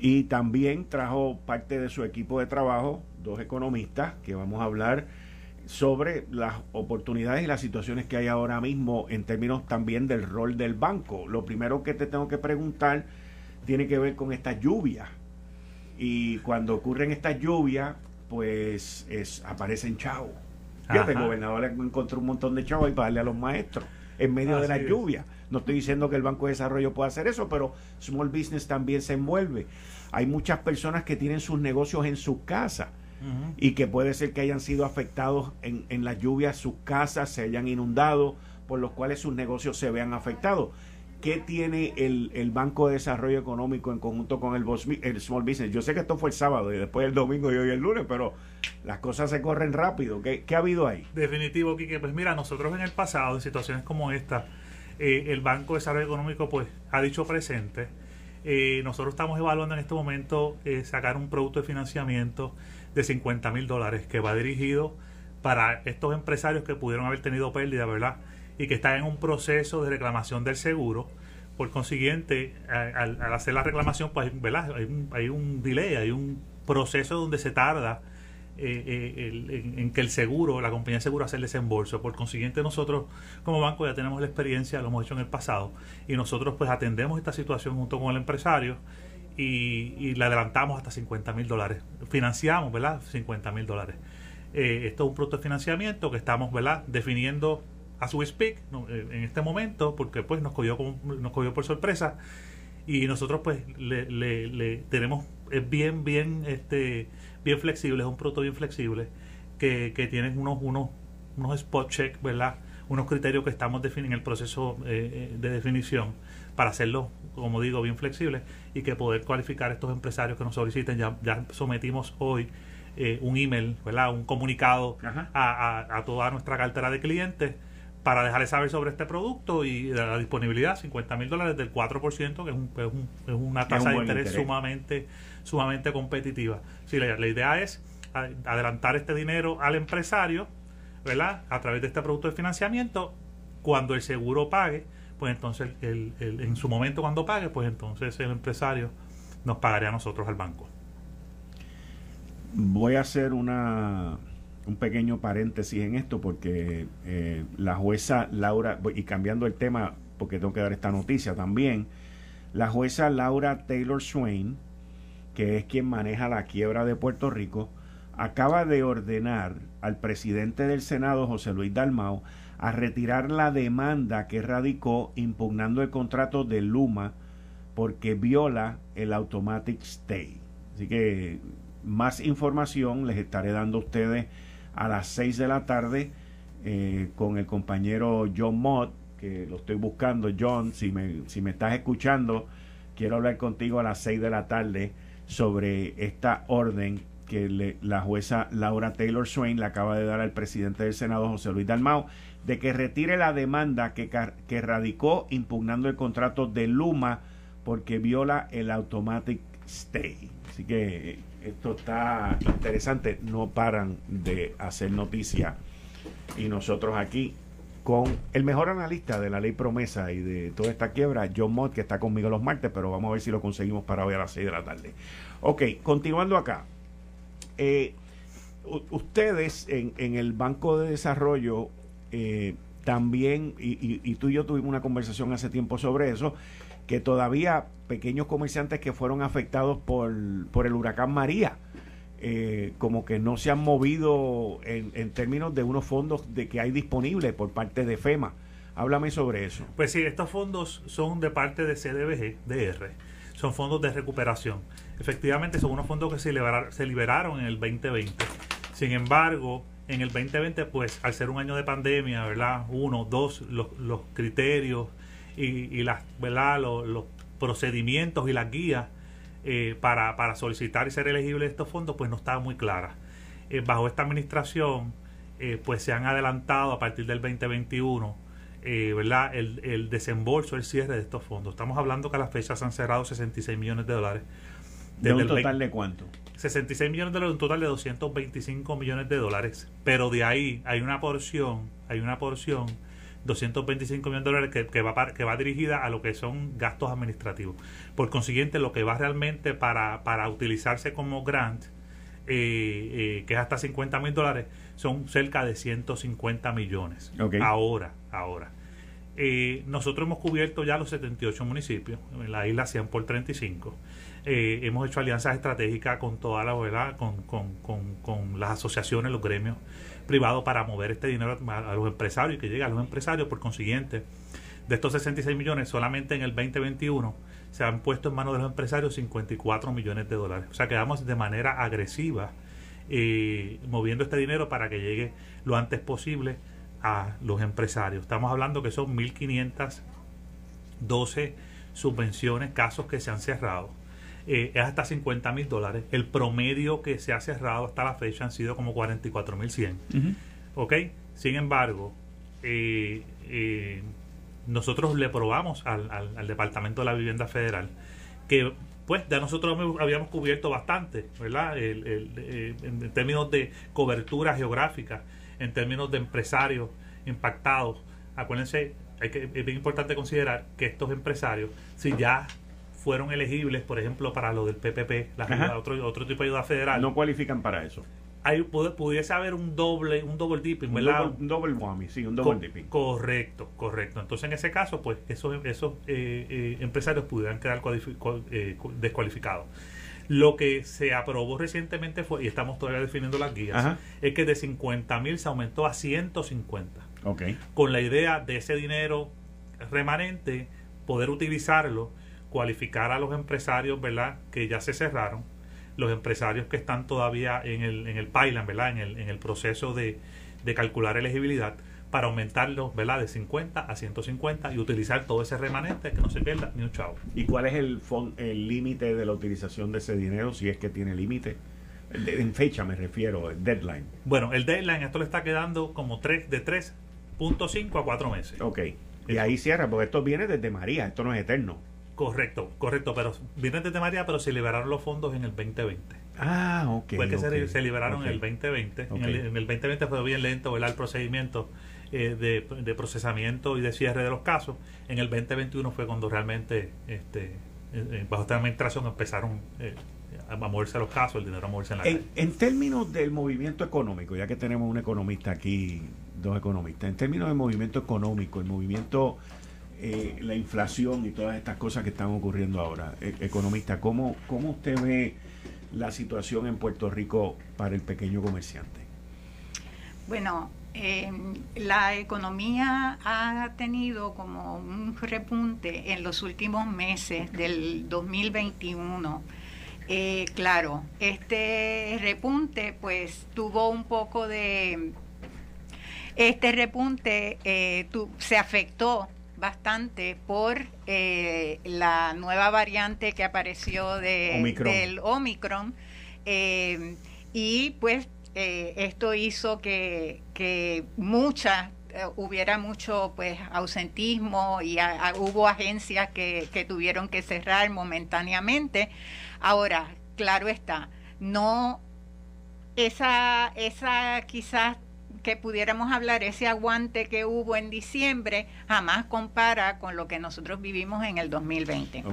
y también trajo parte de su equipo de trabajo, dos economistas, que vamos a hablar sobre las oportunidades y las situaciones que hay ahora mismo en términos también del rol del banco. Lo primero que te tengo que preguntar tiene que ver con esta lluvia. Y cuando ocurren estas lluvias, pues es, aparecen chavos. El gobernador encontró un montón de chavos y para darle a los maestros en medio de la lluvia. No estoy diciendo que el Banco de Desarrollo pueda hacer eso, pero Small Business también se envuelve. Hay muchas personas que tienen sus negocios en su casa y que puede ser que hayan sido afectados en, en las lluvias, sus casas se hayan inundado, por los cuales sus negocios se vean afectados. ¿Qué tiene el, el, Banco de Desarrollo Económico en conjunto con el, el, Small Business? Yo sé que esto fue el sábado y después el domingo y hoy el lunes, pero las cosas se corren rápido. ¿Qué, qué ha habido ahí? Definitivo, Quique. Pues mira, nosotros en el pasado, en situaciones como esta, eh, el Banco de Desarrollo Económico pues ha dicho presente. Eh, nosotros estamos evaluando en este momento eh, sacar un producto de financiamiento de 50 mil dólares que va dirigido para estos empresarios que pudieron haber tenido pérdida, ¿verdad? y que está en un proceso de reclamación del seguro. Por consiguiente, al, hacer la reclamación, pues ¿verdad? Hay, un, hay un delay, hay un proceso donde se tarda eh, eh, en, que el seguro, la compañía de seguro hace el desembolso. Por consiguiente, nosotros como banco ya tenemos la experiencia, lo hemos hecho en el pasado, y nosotros pues atendemos esta situación junto con el empresario y, y le adelantamos hasta 50 mil dólares. Financiamos, ¿verdad? 50 mil dólares. Eh, esto es un producto de financiamiento que estamos, ¿verdad? Definiendo a su speak en este momento porque pues nos cogió, nos cogió por sorpresa y nosotros pues le, tenemos es bien bien este bien flexible es un producto bien flexible que, que tienen unos unos unos spot check verdad unos criterios que estamos definiendo en el proceso eh, eh, de definición para hacerlo como digo bien flexible y que poder cualificar a estos empresarios que nos soliciten. Ya, ya sometimos hoy un email verdad un comunicado a, a, a toda nuestra cartera de clientes para dejarles saber sobre este producto y la disponibilidad, 50 mil dólares del 4%, que es, un, es, un, es una tasa de interés, sumamente sumamente competitiva. Sí, la, idea es adelantar este dinero al empresario, ¿verdad? A través de este producto de financiamiento, cuando el seguro pague, pues entonces el, el, en su momento cuando pague, pues entonces el empresario nos pagaría a nosotros al banco. Voy a hacer una un pequeño paréntesis en esto porque eh, la jueza Laura, y cambiando el tema porque tengo que dar esta noticia también, la jueza Laura Taylor Swain, que es quien maneja la quiebra de Puerto Rico, acaba de ordenar al presidente del Senado, José Luis Dalmau, a retirar la demanda que radicó impugnando el contrato de Luma porque viola el automatic stay. Así que más información les estaré dando a ustedes a las 6 de la tarde eh, con el compañero John Mott, que lo estoy buscando. John, si me, si me estás escuchando, quiero hablar contigo a las 6 de la tarde sobre esta orden que la jueza Laura Taylor Swain le acaba de dar al presidente del Senado, José Luis Dalmau, de que retire la demanda que, que radicó impugnando el contrato de Luma porque viola el automatic stay. Así que esto está interesante, no paran de hacer noticia. Y nosotros aquí con el mejor analista de la ley promesa y de toda esta quiebra, John Mott, que está conmigo los martes, pero vamos a ver si lo conseguimos para hoy a las 6 de la tarde. Ok, continuando acá. Eh, ustedes en, en, el Banco de Desarrollo eh, también, y, y, tú y yo tuvimos una conversación hace tiempo sobre eso, que todavía pequeños comerciantes que fueron afectados por, por el huracán María, eh, como que no se han movido en, en, términos de unos fondos de que hay disponibles por parte de FEMA. Háblame sobre eso. Pues sí, estos fondos son de parte de CDBG, DR. Son fondos de recuperación. Efectivamente, son unos fondos que se liberaron, se liberaron en el 2020. Sin embargo, en el 2020, pues al ser un año de pandemia, ¿verdad? Uno, dos, los, los criterios y, las, ¿verdad? Los, procedimientos y las guías eh, para, para, solicitar y ser elegible estos fondos pues no estaban muy claras. Eh, bajo esta administración eh, pues se han adelantado a partir del 2021 ¿verdad? El, el, desembolso, el cierre de estos fondos. Estamos hablando que a las fechas han cerrado 66 millones de dólares. ¿De un total de cuánto? 66 millones de dólares, un total de 225 millones de dólares. Pero de ahí hay una porción, hay una porción 225 millones de dólares que, va, que va dirigida a lo que son gastos administrativos. Por consiguiente, lo que va realmente para, para utilizarse como grant, eh, eh, que es hasta 50 mil dólares, son cerca de 150 millones. Ahora, ahora. Eh, nosotros hemos cubierto ya los 78 municipios, en la isla 100 por 35. hemos hecho alianzas estratégicas con toda la verdad, con, con, con, con las asociaciones, los gremios privado para mover este dinero a, los empresarios y que llegue a los empresarios. Por consiguiente, de estos 66 millones, solamente en el 2021 se han puesto en manos de los empresarios 54 millones de dólares. O sea que vamos de manera agresiva eh, moviendo este dinero para que llegue lo antes posible a los empresarios. Estamos hablando que son 1.512 subvenciones, casos que se han cerrado. Eh, es hasta 50 mil dólares. El promedio que se ha cerrado hasta la fecha han sido como 44 mil 100. ¿Ok? Sin embargo, eh, eh, nosotros le probamos al, al, Departamento de la Vivienda Federal que pues ya nosotros habíamos cubierto bastante, ¿verdad? en términos de cobertura geográfica, en términos de empresarios impactados. Acuérdense, hay que, es bien importante considerar que estos empresarios, si ya fueron elegibles, por ejemplo, para lo del PPP, la otro, otro tipo de ayuda federal. No cualifican para eso. Hay, pudiese haber un doble, un double dipping, ¿verdad? Un doble, whammy, sí, un double dipping. Correcto, correcto. Entonces, en ese caso, pues esos, esos eh, eh, empresarios pudieran quedar eh, descualificados. Lo que se aprobó recientemente fue, y estamos todavía definiendo las guías, es que de 50 mil se aumentó a 150. Okay. Con la idea de ese dinero remanente, poder utilizarlo cualificar a los empresarios, ¿verdad? Que ya se cerraron, los empresarios que están todavía en el, en el pipeline, ¿verdad? En el, en el proceso de, de calcular elegibilidad para aumentarlo, ¿verdad? De 50 a 150 y utilizar todo ese remanente que no se pierda ni un chavo. ¿Y cuál es el el límite de la utilización de ese dinero, si es que tiene límite? En fecha me refiero, el deadline. Bueno, el deadline, esto le está quedando como 3, de 3.5 a 4 meses. Ok. Y ahí cierra, porque esto viene desde María, esto no es eterno. Correcto, correcto, pero viene desde María, pero se liberaron los fondos en el 2020. Ah, ok. Fue que Se, liberaron en el 2020. En, el, 2020 fue bien lento el procedimiento eh, de, procesamiento y de cierre de los casos. En el 2021 fue cuando realmente, este, bajo esta administración, empezaron eh, a moverse los casos, el dinero a moverse en la en, En términos del movimiento económico, ya que tenemos un economista aquí, dos economistas, en términos del movimiento económico, el movimiento eh, la inflación y todas estas cosas que están ocurriendo ahora. E, economista, ¿cómo, ¿cómo usted ve la situación en Puerto Rico para el pequeño comerciante? Bueno, em, la economía ha tenido como un repunte en los últimos meses del 2021. Eh, claro, este repunte pues tuvo un poco de... Este repunte eh, se afectó bastante por eh, la nueva variante que apareció de, del Omicron. Eh, y pues eh, esto hizo que, que mucha hubiera mucho pues ausentismo y hubo agencias que, que tuvieron que cerrar momentáneamente. Ahora, claro está, no esa, esa quizás que pudiéramos hablar, ese aguante que hubo en diciembre jamás compara con lo que nosotros vivimos en el 2020.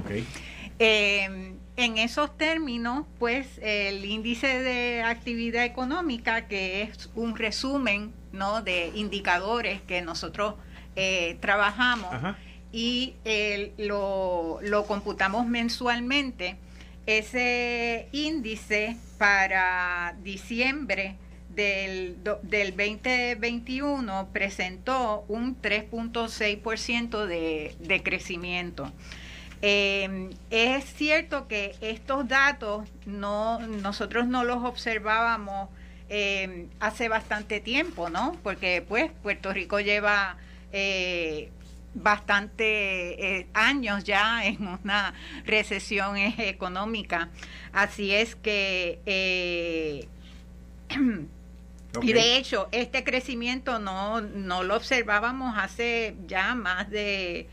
Eh, en esos términos, pues el índice de actividad económica, que es un resumen ¿no? de indicadores que nosotros eh, trabajamos y lo, lo computamos mensualmente, ese índice para diciembre del, del 2021 presentó un 3.6% de, de crecimiento. Eh, es cierto que estos datos no nosotros no los observábamos eh, hace bastante tiempo, ¿no? Porque pues Puerto Rico lleva eh, bastante años ya en una recesión económica, así es que Y de hecho, este crecimiento no, no lo observábamos hace ya más de,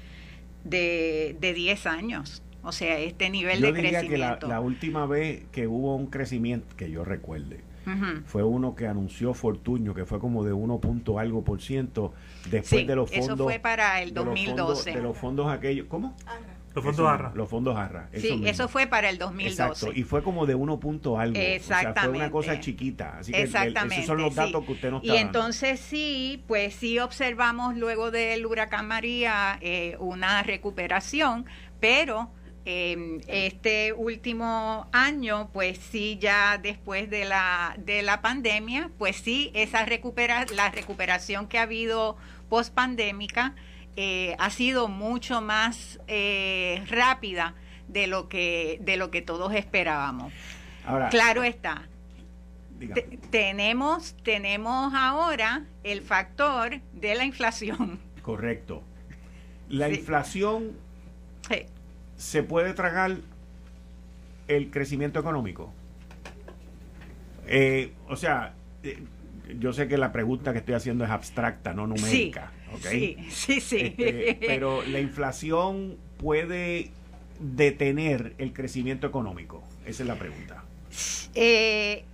de, 10 años. O sea, este nivel de crecimiento. Que la, última vez que hubo un crecimiento, que yo recuerde, fue uno que anunció Fortuño, que fue como de 1 punto algo por ciento después de los fondos. Eso fue para el 2012. De los fondos, aquellos. ¿Cómo? Los fondos ARRA. Los fondos ARRA. sí, eso fue para el 2012. Exacto, y fue como de 1 punto algo. Exactamente. O sea, fue una cosa chiquita. Así Exactamente. esos son los datos que usted nos está Y entonces sí, pues sí observamos luego del huracán María eh, una recuperación, pero eh, este último año, pues sí, ya después de la, de la pandemia, pues sí, esa recupera, la recuperación que ha habido post pandémica eh, ha sido mucho más eh, rápida de lo que de lo que todos esperábamos. claro está. tenemos, tenemos ahora el factor de la inflación. Correcto. La inflación se puede tragar el crecimiento económico. Eh, o sea, eh, yo sé que la pregunta que estoy haciendo es abstracta, no numérica. Sí, sí, sí. Este, pero la inflación puede detener el crecimiento económico. Esa es la pregunta. Eh,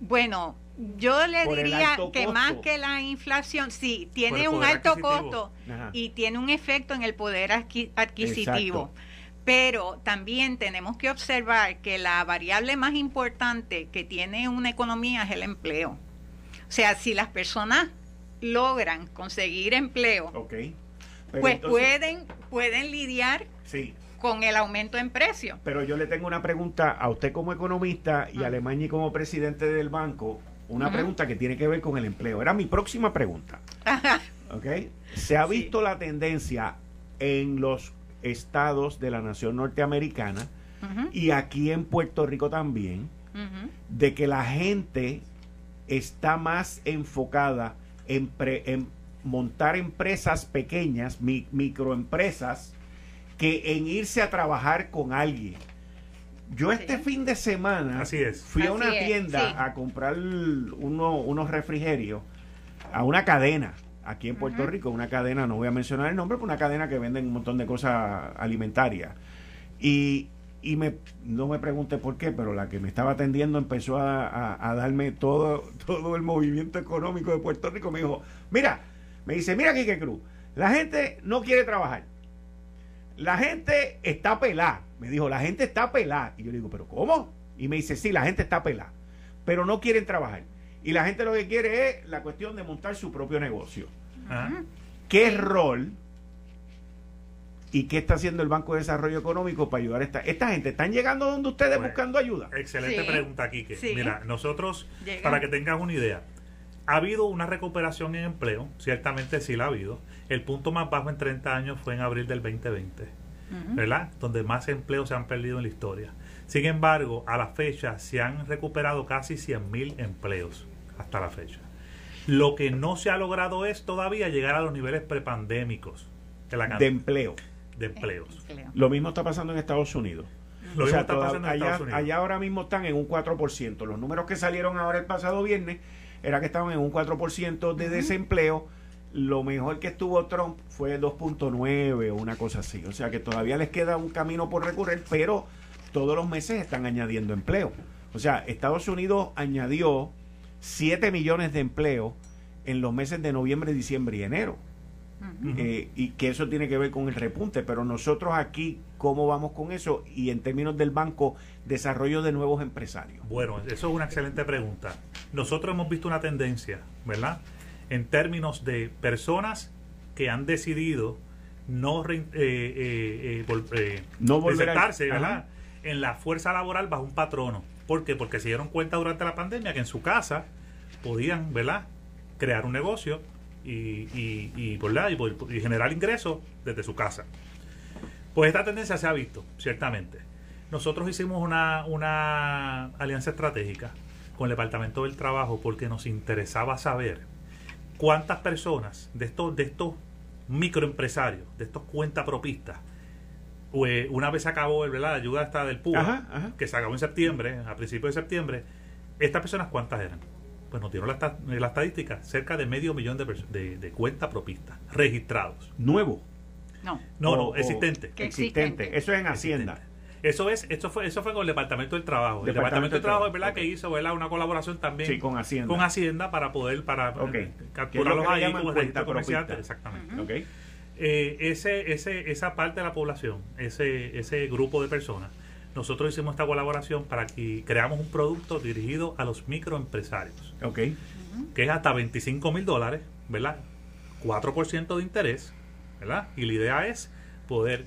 bueno, yo le diría que más que la inflación, sí, tiene un alto costo y tiene un efecto en el poder adquisitivo. Pero también tenemos que observar que la variable más importante que tiene una economía es el empleo. O sea, si las personas logran conseguir empleo, pues pueden, pueden lidiar con el aumento en precios. Pero yo le tengo una pregunta a usted como economista y a Alemania como presidente del banco, una pregunta que tiene que ver con el empleo. Era mi próxima pregunta. Se ha visto la tendencia en los estados de la nación norteamericana y aquí en Puerto Rico también, de que la gente está más enfocada en, en montar empresas pequeñas, microempresas, que en irse a trabajar con alguien. Yo este fin de semana fui a una tienda a comprar unos refrigerios a una cadena aquí en Puerto Rico, una cadena, no voy a mencionar el nombre, pero una cadena que venden un montón de cosas alimentarias. Y y me, no me pregunte por qué, pero la que me estaba atendiendo empezó a, darme todo, todo el movimiento económico de Puerto Rico. Me dijo, mira, me dice, mira Quique Cruz, la gente no quiere trabajar. La gente está pelada. Me dijo, la gente está pelada. Y yo le digo, ¿pero cómo? Y me dice, sí, la gente está pelada, pero no quieren trabajar. Y la gente lo que quiere es la cuestión de montar su propio negocio. ¿Qué rol ¿Y qué está haciendo el Banco de Desarrollo Económico para ayudar a esta, esta gente? ¿Están llegando donde ustedes pues, buscando ayuda? Excelente pregunta, Quique. Mira, nosotros, para que tengas una idea, ha habido una recuperación en empleo, ciertamente sí la ha habido. El punto más bajo en 30 años fue en abril del 2020, ¿verdad? Donde más empleos se han perdido en la historia. Sin embargo, a la fecha se han recuperado casi 100.000 empleos hasta la fecha. Lo que no se ha logrado es todavía llegar a los niveles prepandémicos de empleo de empleos. Lo mismo está pasando en Estados Unidos. Lo está pasando en allá, Estados Unidos. allá ahora mismo están en un 4%. Los números que salieron ahora el pasado viernes era que estaban en un 4% de desempleo. Lo mejor que estuvo Trump fue 2.9 o una cosa así. O sea que todavía les queda un camino por recorrer, pero todos los meses están añadiendo empleo. O sea, Estados Unidos añadió 7 millones de empleos en los meses de noviembre, diciembre y enero. Eh, y que eso tiene que ver con el repunte, pero nosotros aquí, ¿cómo vamos con eso? Y en términos del banco, desarrollo de nuevos empresarios. Bueno, eso es una excelente pregunta. Nosotros hemos visto una tendencia, ¿verdad? En términos de personas que han decidido no, eh, eh, eh no ¿verdad? En la fuerza laboral bajo un patrono. ¿Por qué? Porque se dieron cuenta durante la pandemia que en su casa podían, ¿verdad? Crear un negocio, y, y, y, y, generar ingresos desde su casa. Pues esta tendencia se ha visto, ciertamente. Nosotros hicimos una, una alianza estratégica con el Departamento del Trabajo porque nos interesaba saber cuántas personas de estos, de estos microempresarios, de estos cuentapropistas, pues, una vez se acabó la ayuda esta del PUA, que se acabó en septiembre, a principios de septiembre, estas personas cuántas eran pues nos dieron la, la, estadística, cerca de medio millón de, de, de cuentas propistas registrados. ¿Nuevo? No. No, no, existente. Existente. Eso es en Hacienda. Eso es, esto fue, eso fue con el Departamento del Trabajo. el Departamento del Trabajo es verdad que hizo ¿verdad? una colaboración también con Hacienda. con Hacienda para poder para okay. capturarlos ahí como registro comercial. Exactamente. Eh, ese, ese, esa parte de la población, ese, ese grupo de personas, nosotros hicimos esta colaboración para que creamos un producto dirigido a los microempresarios. Ok. Que es hasta 25 mil dólares, ¿verdad? 4% de interés, ¿verdad? Y la idea es poder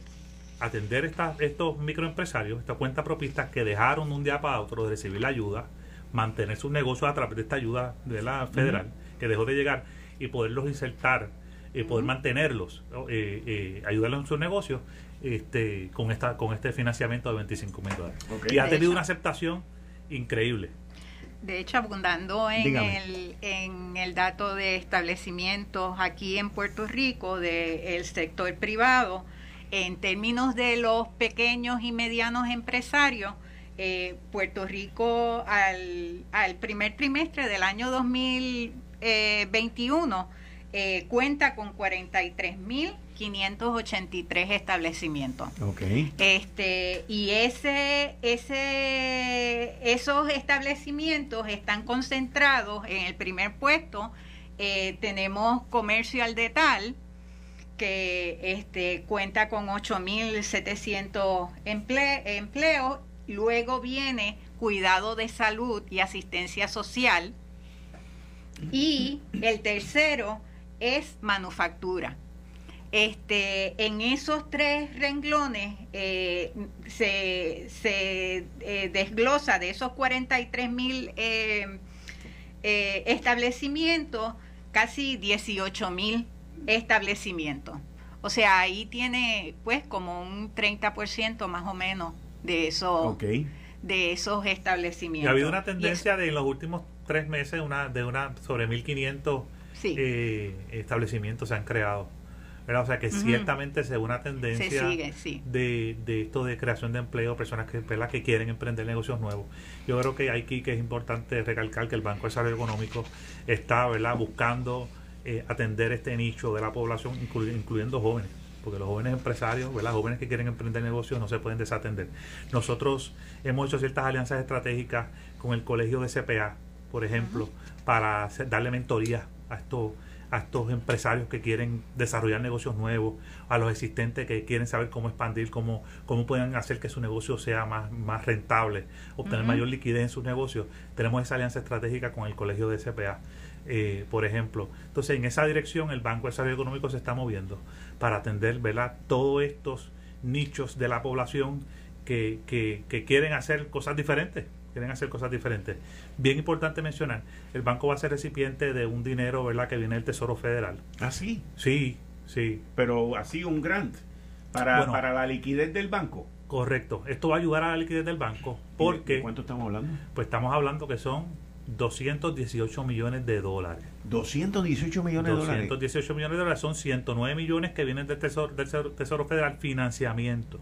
atender estas, estos microempresarios, estas cuentas propistas que dejaron un día para otro de recibir la ayuda, mantener sus negocios a través de esta ayuda de la federal, que dejó de llegar, y poderlos insertar, y poder mantenerlos, eh, eh, ayudarlos en sus negocios este, con, esta, con este financiamiento de 25 mil dólares. Y ha tenido una aceptación increíble. de hecho, abundando en el, en el dato de establecimientos aquí en Puerto Rico del sector privado, en términos de los pequeños y medianos empresarios, eh, Puerto Rico al, al, primer trimestre del año 2021 eh, cuenta con 43.583 establecimientos. Okay. Este, y ese, ese, esos establecimientos están concentrados en el primer puesto. Eh, tenemos comercio al detal, que este, cuenta con 8.700 emple empleos. Luego viene cuidado de salud y asistencia social. Y el tercero es manufactura. Este, en esos tres renglones eh, se, se eh, desglosa de esos 43 mil eh, establecimientos, casi 18 mil establecimientos. O sea, ahí tiene pues como un 30% más o menos de esos, de esos establecimientos. ha habido una tendencia de en los últimos tres meses una, de una sobre 1.500 eh, establecimientos se han creado. O sea que ciertamente se ve una tendencia de, de, esto de creación de empleo, personas que, que quieren emprender negocios nuevos. Yo creo que aquí que es importante recalcar que el Banco de Desarrollo Económico está ¿verdad? buscando eh, atender este nicho de la población, incluyendo jóvenes, porque los jóvenes empresarios, ¿verdad? jóvenes que quieren emprender negocios no se pueden desatender. Nosotros hemos hecho ciertas alianzas estratégicas con el Colegio de CPA, por ejemplo, para darle mentoría a estos a estos empresarios que quieren desarrollar negocios nuevos, a los existentes que quieren saber cómo expandir, cómo, cómo pueden hacer que su negocio sea más, más rentable, obtener mayor liquidez en sus negocios. Tenemos esa alianza estratégica con el Colegio de CPA. Eh, por ejemplo. Entonces, en esa dirección el Banco de Desarrollo Económico se está moviendo para atender ¿verdad? todos estos nichos de la población que, que, que quieren hacer cosas diferentes quieren hacer cosas diferentes. Bien importante mencionar, el banco va a ser recipiente de un dinero, ¿verdad?, que viene del Tesoro Federal. ¿Ah, sí? Sí, sí. Pero así un grant para, para la liquidez del banco. Correcto. Esto va a ayudar a la liquidez del banco porque... cuánto estamos hablando? Pues estamos hablando que son 218 millones de dólares. 218 millones de dólares. 218 millones de dólares son 109 millones que vienen del Tesoro, del Tesoro Federal financiamiento.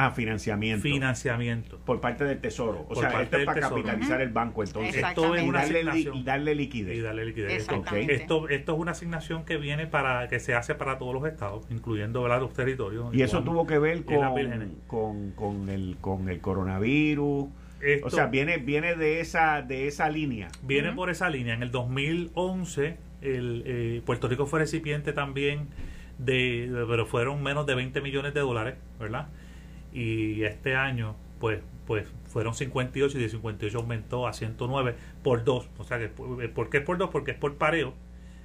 Ah, financiamiento. Financiamiento. Por parte del Tesoro. O sea, esto es para capitalizar el banco, entonces. Esto es una y darle, y darle liquidez. Y darle liquidez. Esto, esto, es una asignación que viene para que se hace para todos los estados, incluyendo los territorios. Y eso tuvo que ver con, con, con, el, con el coronavirus. o sea, viene viene de esa de esa línea. Viene por esa línea. En el 2011, el, eh, Puerto Rico fue recipiente también de, pero fueron menos de 20 millones de dólares, ¿verdad? Y este año pues pues fueron 58 y de 58 aumentó a 109 por dos. O sea, que, ¿por qué por dos? Porque es por pareo.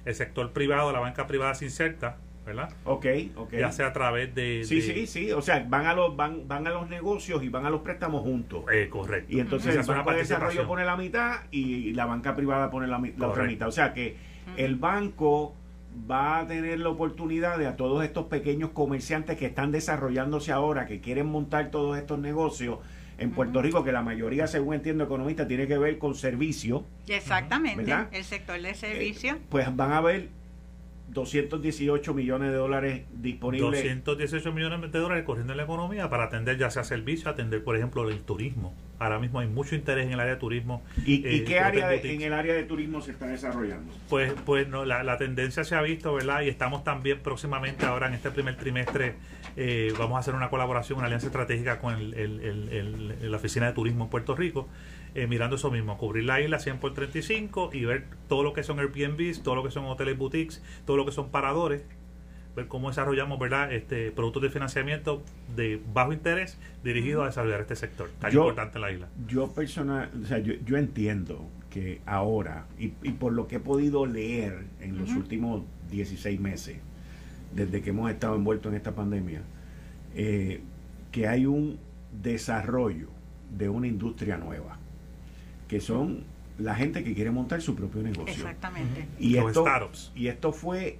El sector privado, la banca privada se inserta, ¿verdad? Ok, ok. Ya sea a través de... Sí, sí, sí. O sea, van a los van, van a los negocios y van a los préstamos juntos. Eh, correcto. Y entonces el Banco de Desarrollo pone la mitad y la banca privada pone la, la otra mitad. O sea que el banco va a tener la oportunidad de a todos estos pequeños comerciantes que están desarrollándose ahora, que quieren montar todos estos negocios en Puerto Rico, que la mayoría, según entiendo economista, tiene que ver con servicio. Exactamente, el sector de servicio. Eh, pues van a ver 218 millones de dólares disponibles. 218 millones de dólares corriendo en la economía para atender ya sea servicio, atender por ejemplo el turismo. Ahora mismo hay mucho interés en el área de turismo. ¿Y, eh, qué área en el área de turismo se está desarrollando? Pues, pues no, la, tendencia se ha visto, ¿verdad? Y estamos también próximamente ahora en este primer trimestre eh, vamos a hacer una colaboración, una alianza estratégica con la Oficina de Turismo en Puerto Rico eh, mirando eso mismo, cubrir la isla 100 por 35 y ver todo lo que son Airbnbs, todo lo que son hoteles boutiques, todo lo que son paradores, ver cómo desarrollamos verdad este productos de financiamiento de bajo interés dirigidos a desarrollar este sector tan importante en la isla. Yo personal, o sea, yo, yo entiendo que ahora, y, por lo que he podido leer en los últimos 16 meses, desde que hemos estado envueltos en esta pandemia, eh, que hay un desarrollo de una industria nueva que son la gente que quiere montar su propio negocio. Exactamente. Y, esto, y esto fue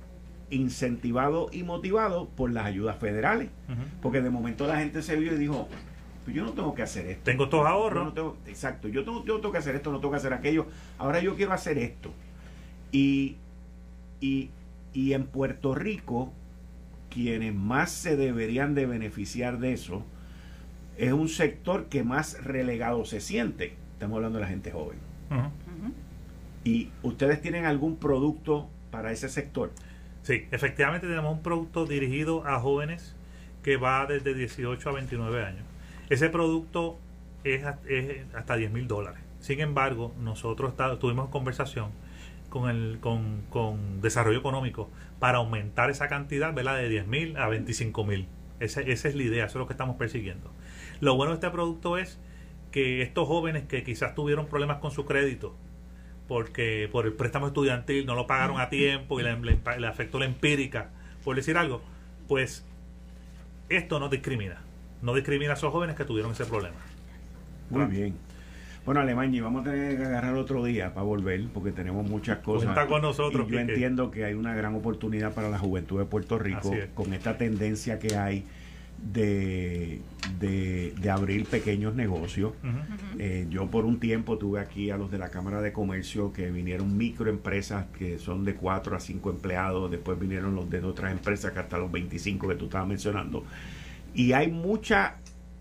incentivado y motivado por las ayudas federales. Porque de momento la gente se vio y dijo, Pues yo no tengo que hacer esto. Tengo estos ahorros. exacto, yo tengo, yo tengo que hacer esto, no tengo que hacer aquello. Ahora yo quiero hacer esto. Y, y, y en Puerto Rico, quienes más se deberían de beneficiar de eso, es un sector que más relegado se siente. Estamos hablando de la gente joven. ¿Y ustedes tienen algún producto para ese sector? Sí, efectivamente tenemos un producto dirigido a jóvenes que va desde 18 a 29 años. Ese producto es, hasta 10 mil dólares. Sin embargo, nosotros tuvimos conversación con el con, con, desarrollo económico para aumentar esa cantidad ¿verdad? de 10 mil a 25 mil. Esa, esa es la idea, eso es lo que estamos persiguiendo. Lo bueno de este producto es que estos jóvenes que quizás tuvieron problemas con su crédito, porque por el préstamo estudiantil no lo pagaron a tiempo y le, le, afectó la empírica, por decir algo, pues esto no discrimina. No discrimina a esos jóvenes que tuvieron ese problema. Muy bien. Bueno, Alemania, vamos a tener que agarrar otro día para volver, porque tenemos muchas cosas. Cuenta con nosotros. Y yo entiendo que hay una gran oportunidad para la juventud de Puerto Rico, con esta tendencia que hay de, de, abrir pequeños negocios. Eh, yo por un tiempo tuve aquí a los de la Cámara de Comercio que vinieron microempresas que son de 4 a 5 empleados, después vinieron los de otras empresas que hasta los 25 que tú estabas mencionando. Y hay mucha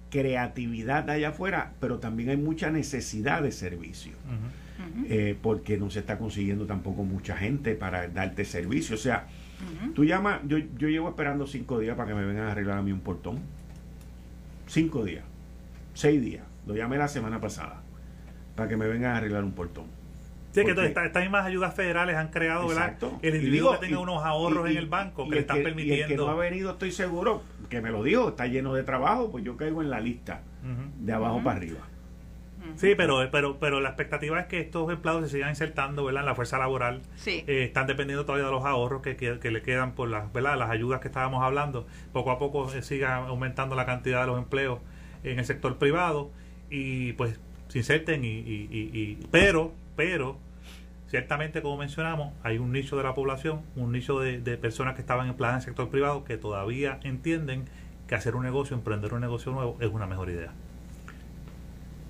creatividad allá afuera, pero también hay mucha necesidad de servicio. Eh, porque no se está consiguiendo tampoco mucha gente para darte servicio. O sea, Tú llamas, yo, yo llevo esperando cinco días para que me vengan a arreglar a mí un portón. Cinco días, seis días. Lo llamé la semana pasada para que me vengan a arreglar un portón. Sí, que estas mismas ayudas federales han creado, ¿verdad? El individuo que tenga unos ahorros en el banco que le están permitiendo. Y el que no ha venido, estoy seguro, que me lo dijo, está lleno de trabajo, pues yo caigo en la lista, de abajo para arriba. Sí, pero, pero, pero la expectativa es que estos empleados se sigan insertando ¿verdad? en la fuerza laboral. Sí. Eh, están dependiendo todavía de los ahorros que, que, le quedan por las, ¿verdad? las ayudas que estábamos hablando. Poco a poco eh, siga aumentando la cantidad de los empleos en el sector privado y pues se inserten. Y, y, y, pero, pero, ciertamente, como mencionamos, hay un nicho de la población, un nicho de, de personas que estaban empleadas en el sector privado que todavía entienden que hacer un negocio, emprender un negocio nuevo es una mejor idea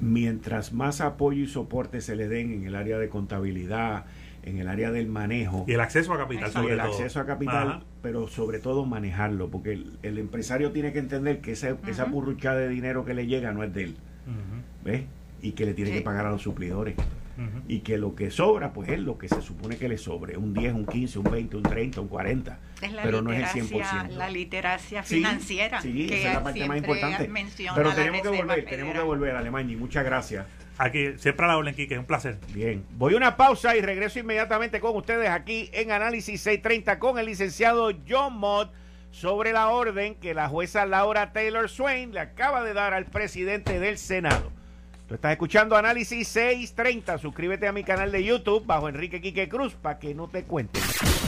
mientras más apoyo y soporte se le den en el área de contabilidad, en el área del manejo. Y el acceso a capital. el acceso a capital, pero sobre todo manejarlo, porque el, empresario tiene que entender que esa, esa burrucha de dinero que le llega no es de él. ¿Ves? Y que le tiene que pagar a los suplidores y que lo que sobra, pues es lo que se supone que le sobre, un 10, un 15, un 20, un 30, un 40, pero no es el 100%. La literacia financiera, sí, que esa es la parte más importante. Pero tenemos que volver, tenemos que volver a Alemania y muchas gracias. Aquí, siempre a la orden, Kike, es un placer. Bien, voy a una pausa y regreso inmediatamente con ustedes aquí en Análisis 630 con el licenciado John Mott sobre la orden que la jueza Laura Taylor Swain le acaba de dar al presidente del Senado. Tú estás escuchando Análisis 630. Suscríbete a mi canal de YouTube bajo Enrique Quique Cruz para que no te cuenten.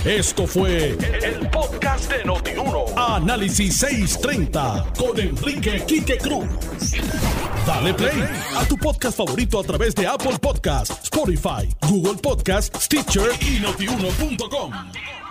Esto fue el, podcast de Notiuno. Análisis 630 con Enrique Quique Cruz. Dale play a tu podcast favorito a través de Apple Podcasts, Spotify, Google Podcasts, Stitcher y notiuno.com.